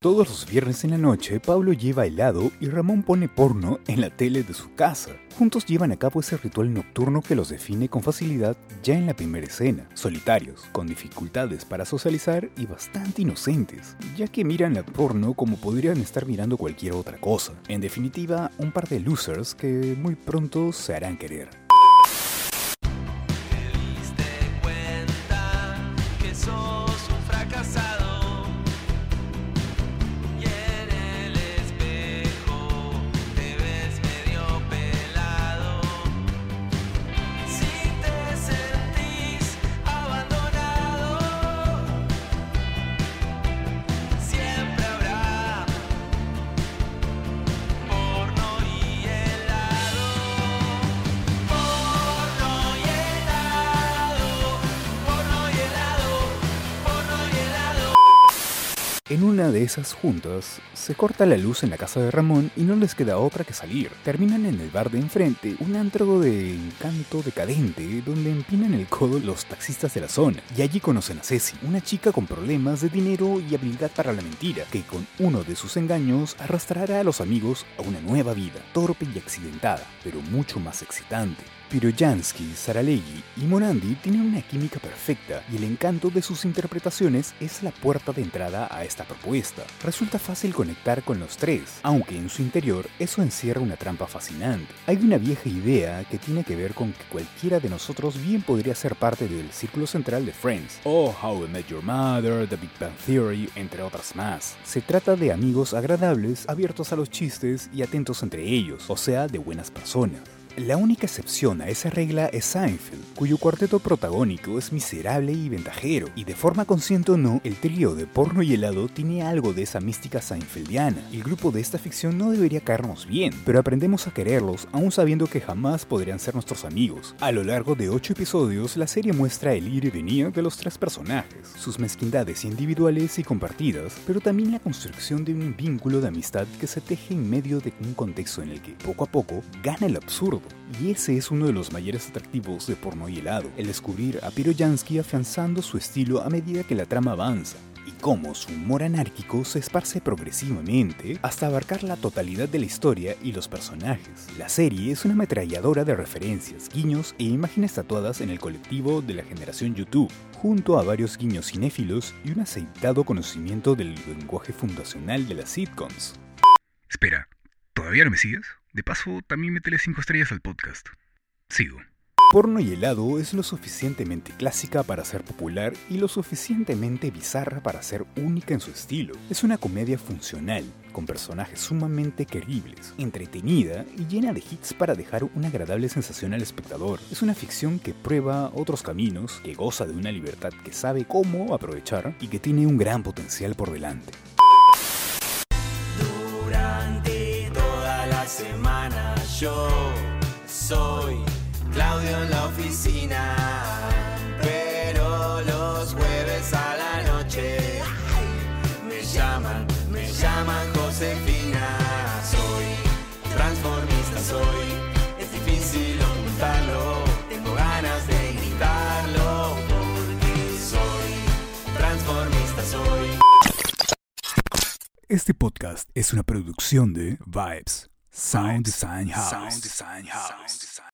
Todos los viernes en la noche, Pablo lleva helado y Ramón pone porno en la tele de su casa. Juntos llevan a cabo ese ritual nocturno que los define con facilidad ya en la primera escena. Solitarios, con dificultades para socializar y bastante inocentes, ya que miran la porno como podrían estar mirando cualquier otra cosa. En definitiva, un par de losers que muy pronto se harán querer. En una de esas juntas, se corta la luz en la casa de Ramón y no les queda otra que salir. Terminan en el bar de enfrente, un antro de encanto decadente, donde empinan el codo los taxistas de la zona. Y allí conocen a Ceci, una chica con problemas de dinero y habilidad para la mentira, que con uno de sus engaños arrastrará a los amigos a una nueva vida, torpe y accidentada, pero mucho más excitante. Piroyansky, Saralegui y Morandi tienen una química perfecta y el encanto de sus interpretaciones es la puerta de entrada a esta propuesta. Resulta fácil conectar con los tres, aunque en su interior eso encierra una trampa fascinante. Hay una vieja idea que tiene que ver con que cualquiera de nosotros bien podría ser parte del círculo central de Friends, o How I Met Your Mother, The Big Bang Theory, entre otras más. Se trata de amigos agradables, abiertos a los chistes y atentos entre ellos, o sea, de buenas personas. La única excepción a esa regla es Seinfeld, cuyo cuarteto protagónico es miserable y ventajero, y de forma consciente o no, el trío de porno y helado tiene algo de esa mística seinfeldiana. El grupo de esta ficción no debería caernos bien, pero aprendemos a quererlos aún sabiendo que jamás podrían ser nuestros amigos. A lo largo de ocho episodios, la serie muestra el ir y venir de los tres personajes, sus mezquindades individuales y compartidas, pero también la construcción de un vínculo de amistad que se teje en medio de un contexto en el que, poco a poco, gana el absurdo. Y ese es uno de los mayores atractivos de Porno y Helado, el descubrir a Piroyansky afianzando su estilo a medida que la trama avanza, y cómo su humor anárquico se esparce progresivamente hasta abarcar la totalidad de la historia y los personajes. La serie es una ametralladora de referencias, guiños e imágenes tatuadas en el colectivo de la generación YouTube, junto a varios guiños cinéfilos y un aceitado conocimiento del lenguaje fundacional de las sitcoms. Espera, ¿todavía no me sigues? De paso, también métele 5 estrellas al podcast. Sigo. Porno y helado es lo suficientemente clásica para ser popular y lo suficientemente bizarra para ser única en su estilo. Es una comedia funcional, con personajes sumamente queribles, entretenida y llena de hits para dejar una agradable sensación al espectador. Es una ficción que prueba otros caminos, que goza de una libertad que sabe cómo aprovechar y que tiene un gran potencial por delante. Semana yo soy Claudio en la oficina, pero los jueves a la noche me llaman, me llaman Josefina. Soy transformista, soy, es difícil ocultarlo, tengo ganas de gritarlo porque soy transformista, soy. Este podcast es una producción de Vibes, Sound Design House. Sound Design House.